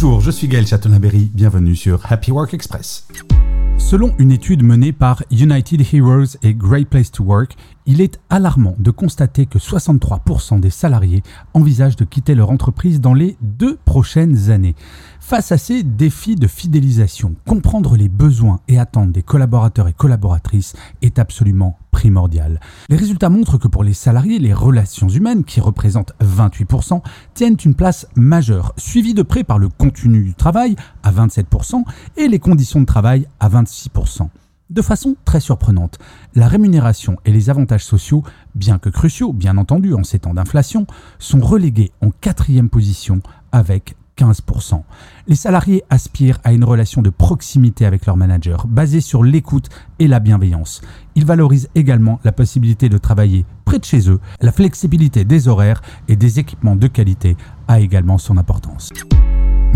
Bonjour, je suis Gaël Chatonaberry, bienvenue sur Happy Work Express. Selon une étude menée par United Heroes et Great Place to Work, il est alarmant de constater que 63% des salariés envisagent de quitter leur entreprise dans les deux prochaines années. Face à ces défis de fidélisation, comprendre les besoins et attentes des collaborateurs et collaboratrices est absolument primordial. Les résultats montrent que pour les salariés, les relations humaines, qui représentent 28%, tiennent une place majeure, suivies de près par le contenu du travail à 27% et les conditions de travail à 26%. De façon très surprenante, la rémunération et les avantages sociaux, bien que cruciaux, bien entendu en ces temps d'inflation, sont relégués en quatrième position avec 15%. Les salariés aspirent à une relation de proximité avec leur manager, basée sur l'écoute et la bienveillance. Ils valorisent également la possibilité de travailler près de chez eux. La flexibilité des horaires et des équipements de qualité a également son importance.